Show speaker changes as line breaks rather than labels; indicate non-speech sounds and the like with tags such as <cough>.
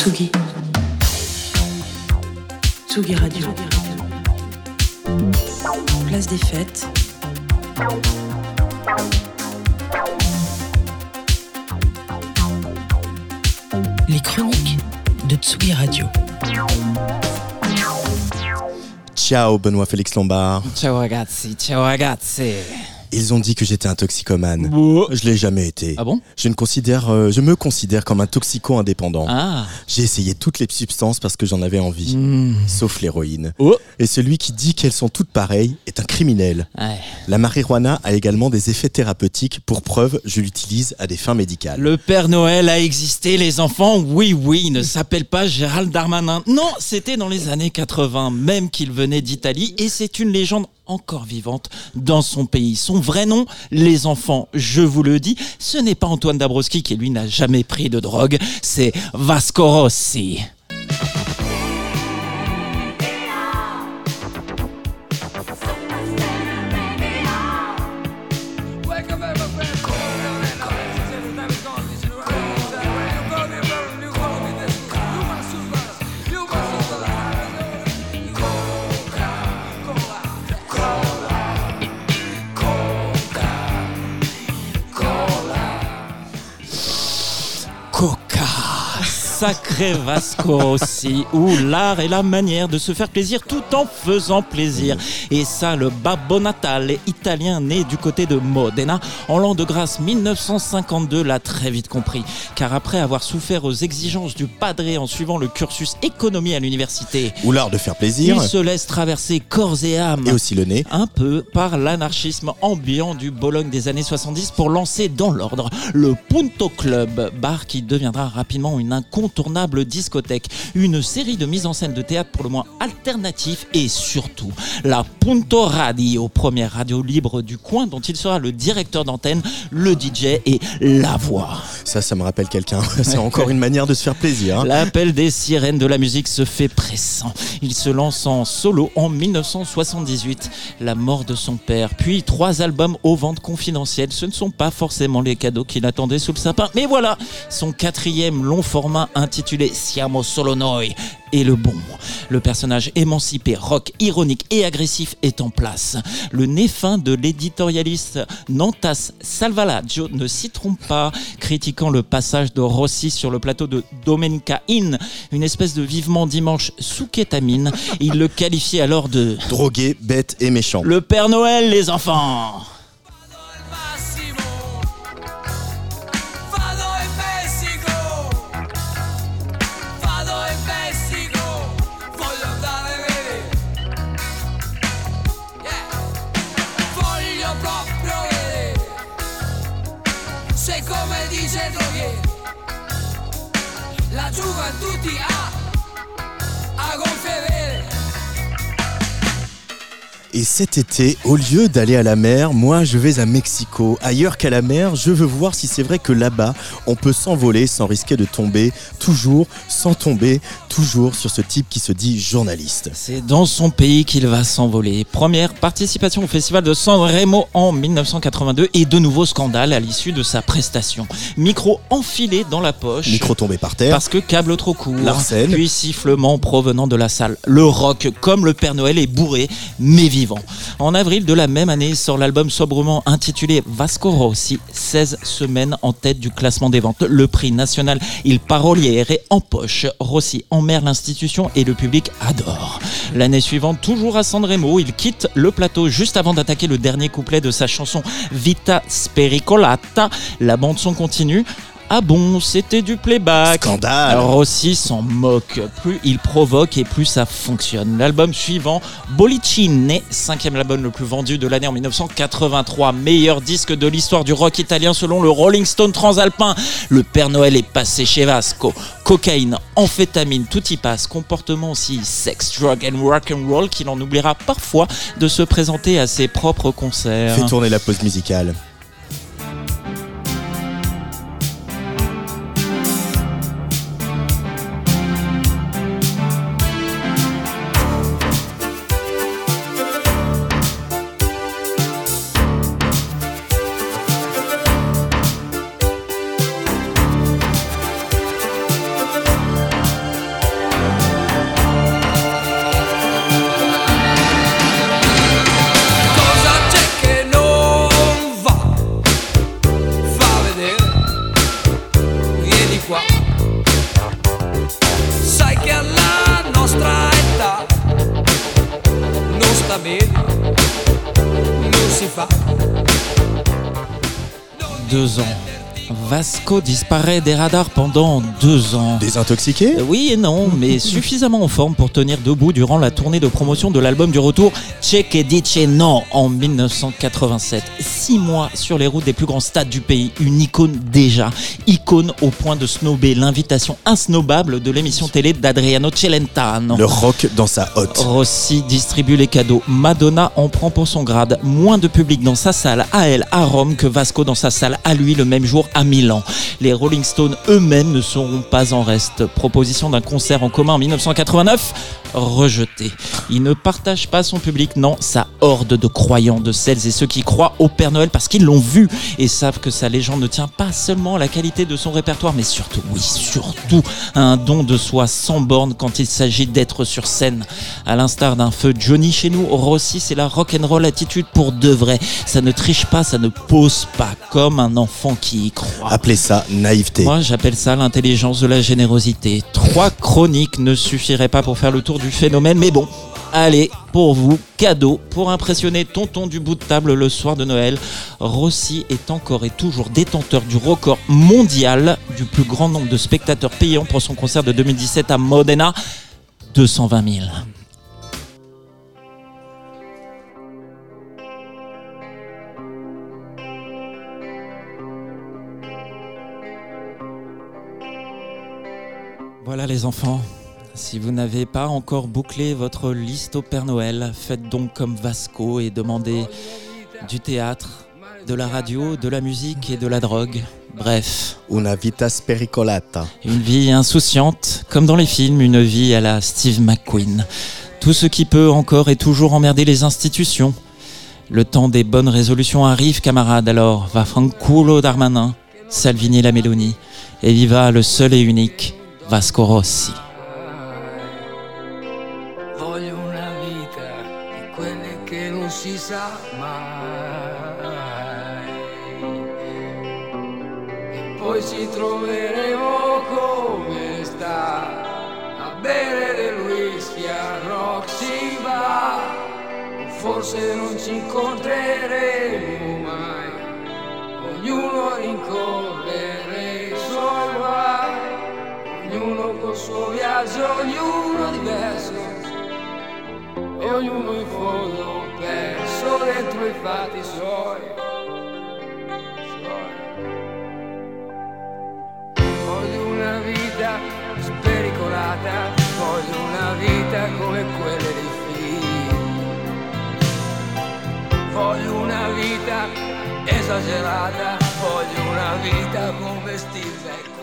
Tsugi. Tsugi Radio. Place des fêtes. Les chroniques de Tsugi Radio.
Ciao Benoît Félix Lombard.
Ciao ragazzi, ciao ragazzi.
Ils ont dit que j'étais un toxicomane. Je l'ai jamais été.
Ah bon?
Je ne considère, euh, je me considère comme un toxico indépendant.
Ah.
J'ai essayé toutes les substances parce que j'en avais envie,
Hmm.
sauf l'héroïne.
Oh.
Et celui qui dit qu'elles sont toutes pareilles est un criminel.
Ouais.
La marijuana a également des effets thérapeutiques. Pour preuve, je l'utilise à des fins médicales.
Le Père Noël a existé, les enfants. Oui, oui, il ne s'appelle pas Gérald Darmanin. Non, c'était dans les années 80, même qu'il venait d'Italie, et c'est une légende encore vivante dans son pays. Son vrai nom, les enfants, je vous le dis, ce n'est pas Antoine Dabrowski qui lui n'a jamais pris de drogue, c'est Vasco Rossi. Sacré Vasco Rossi, où l'art est la manière de se faire plaisir tout en faisant plaisir. Et ça, le Babbo Natale italien né du côté de Modena en l'an de grâce 1952 l'a très vite compris. Car après avoir souffert aux exigences du padré en suivant le cursus économie à l'université,
Ou l'art de faire plaisir.
il se laisse traverser corps et âme
Et aussi le nez.
un peu par l'anarchisme ambiant du Bologne des années 70 pour lancer dans l'ordre le Punto Club, bar qui deviendra rapidement une incontournable discothèque, une série de mises en scène de théâtre pour le moins alternatif et surtout la Punto Radio, première radio libre du coin dont il sera le directeur d'antenne, le DJ et la voix.
Ça, ça me rappelle quelqu'un. <laughs> C'est encore une manière de se faire plaisir. hein.
L'appel des sirènes de la musique se fait pressant. Il se lance en solo en 1978. La mort de son père, puis trois albums aux ventes confidentielles. Ce ne sont pas forcément les cadeaux qu'il attendait sous le sapin. Mais voilà, son quatrième long format intitulé Siamo Solo Noi est le bon. Le personnage émancipé, rock, ironique et agressif est en place. Le nez fin de l'éditorialiste Nantas Salvalaggio ne s'y trompe pas, critiquant le passage de Rossi sur le plateau de Domenica In, une espèce de vivement dimanche sous kétamine. Il le qualifiait alors de
Drogué, bête et méchant.
le Père Noël, les enfants.
La gioventù ti ha
Et cet été, au lieu d'aller à la mer, moi je vais à Mexico. Ailleurs qu'à la mer, je veux voir si c'est vrai que là-bas, on peut s'envoler sans risquer de tomber, toujours sans tomber, toujours sur ce type qui se dit journaliste.
C'est dans son pays qu'il va s'envoler. Première participation au festival de San Remo en 1982 et de nouveaux scandales à l'issue de sa prestation. Micro enfilé dans la poche.
Micro tombé par terre.
Parce que câble trop court,
Larcène.
puis sifflement provenant de la salle. Le rock, comme le Père Noël, est bourré, mais vivant. En avril de la même année sort l'album sobrement intitulé Vasco Rossi, 16 semaines en tête du classement des ventes. Le prix national Il Paroliere en poche. Rossi emmerde l'institution et le public adore. L'année suivante, toujours à Sanremo, il quitte le plateau juste avant d'attaquer le dernier couplet de sa chanson Vita Spericolata. La bande son continue. Ah bon, c'était du playback.
Scandale.
Rossi s'en moque. Plus il provoque et plus ça fonctionne. L'album suivant, Bollicine, cinquième album le plus vendu de l'année en 1983, meilleur disque de l'histoire du rock italien selon le Rolling Stone Transalpin. Le Père Noël est passé chez Vasco. Cocaïne, amphétamine, tout y passe. Comportement aussi sex, drug and rock and roll qu'il en oubliera parfois de se présenter à ses propres concerts.
Fais tourner la pause musicale.
Deux ans. Vasco disparaît des radars pendant deux ans.
Désintoxiqué?
Euh, Oui et non, mais <laughs> suffisamment en forme pour tenir debout durant la tournée de promotion de l'album du retour Che che dice no en 1987. Six mois sur les routes des plus grands stades du pays, une icône déjà, icône au point de snober l'invitation insnobable de l'émission télé d'Adriano Celentano.
Le rock dans sa hotte.
Rossi distribue les cadeaux. Madonna en prend pour son grade. Moins de public dans sa salle à elle à Rome que Vasco dans sa salle à lui le même jour à Milan. Les Rolling Stones eux-mêmes ne seront pas en reste. Proposition d'un concert en commun en 1989 rejeté. Il ne partage pas son public, non, sa horde de croyants, de celles et ceux qui croient au Père Noël parce qu'ils l'ont vu et savent que sa légende ne tient pas seulement à la qualité de son répertoire, mais surtout, oui, surtout, à un don de soi sans borne quand il s'agit d'être sur scène. À l'instar d'un feu Johnny chez nous, Rossi, c'est la rock'n'roll attitude pour de vrai. Ça ne triche pas, ça ne pose pas, comme un enfant qui y croit.
Appelez ça naïveté.
Moi, j'appelle ça l'intelligence de la générosité. Trois chroniques ne suffiraient pas pour faire le tour du phénomène, mais bon. Allez, pour vous, cadeau pour impressionner tonton du bout de table le soir de Noël. Rossi est encore et toujours détenteur du record mondial du plus grand nombre de spectateurs payants pour son concert de 2017 à Modena. 220 000. Voilà les enfants, si vous n'avez pas encore bouclé votre liste au Père Noël, faites donc comme Vasco et demandez du théâtre, de la radio, de la musique et de la drogue. Bref,
Una vita spericolata.
une vie insouciante, comme dans les films, une vie à la Steve McQueen. Tout ce qui peut encore et toujours emmerder les institutions. Le temps des bonnes résolutions arrive, camarades, alors va fanculo Darmanin, Salvini la Meloni, et viva le seul et unique Vasco Rossi.
Quelle che non si sa mai. E poi ci troveremo come sta a bere del whisky a Roxy Bar. Forse non ci incontreremo mai. Ognuno rincorrere i suoi guai. Ognuno col suo viaggio, ognuno diverso ognuno in fondo perso dentro i fatti suoi. Voglio una vita spericolata, voglio una vita come quelle dei film. Voglio una vita esagerata, voglio una vita Steve McQueen.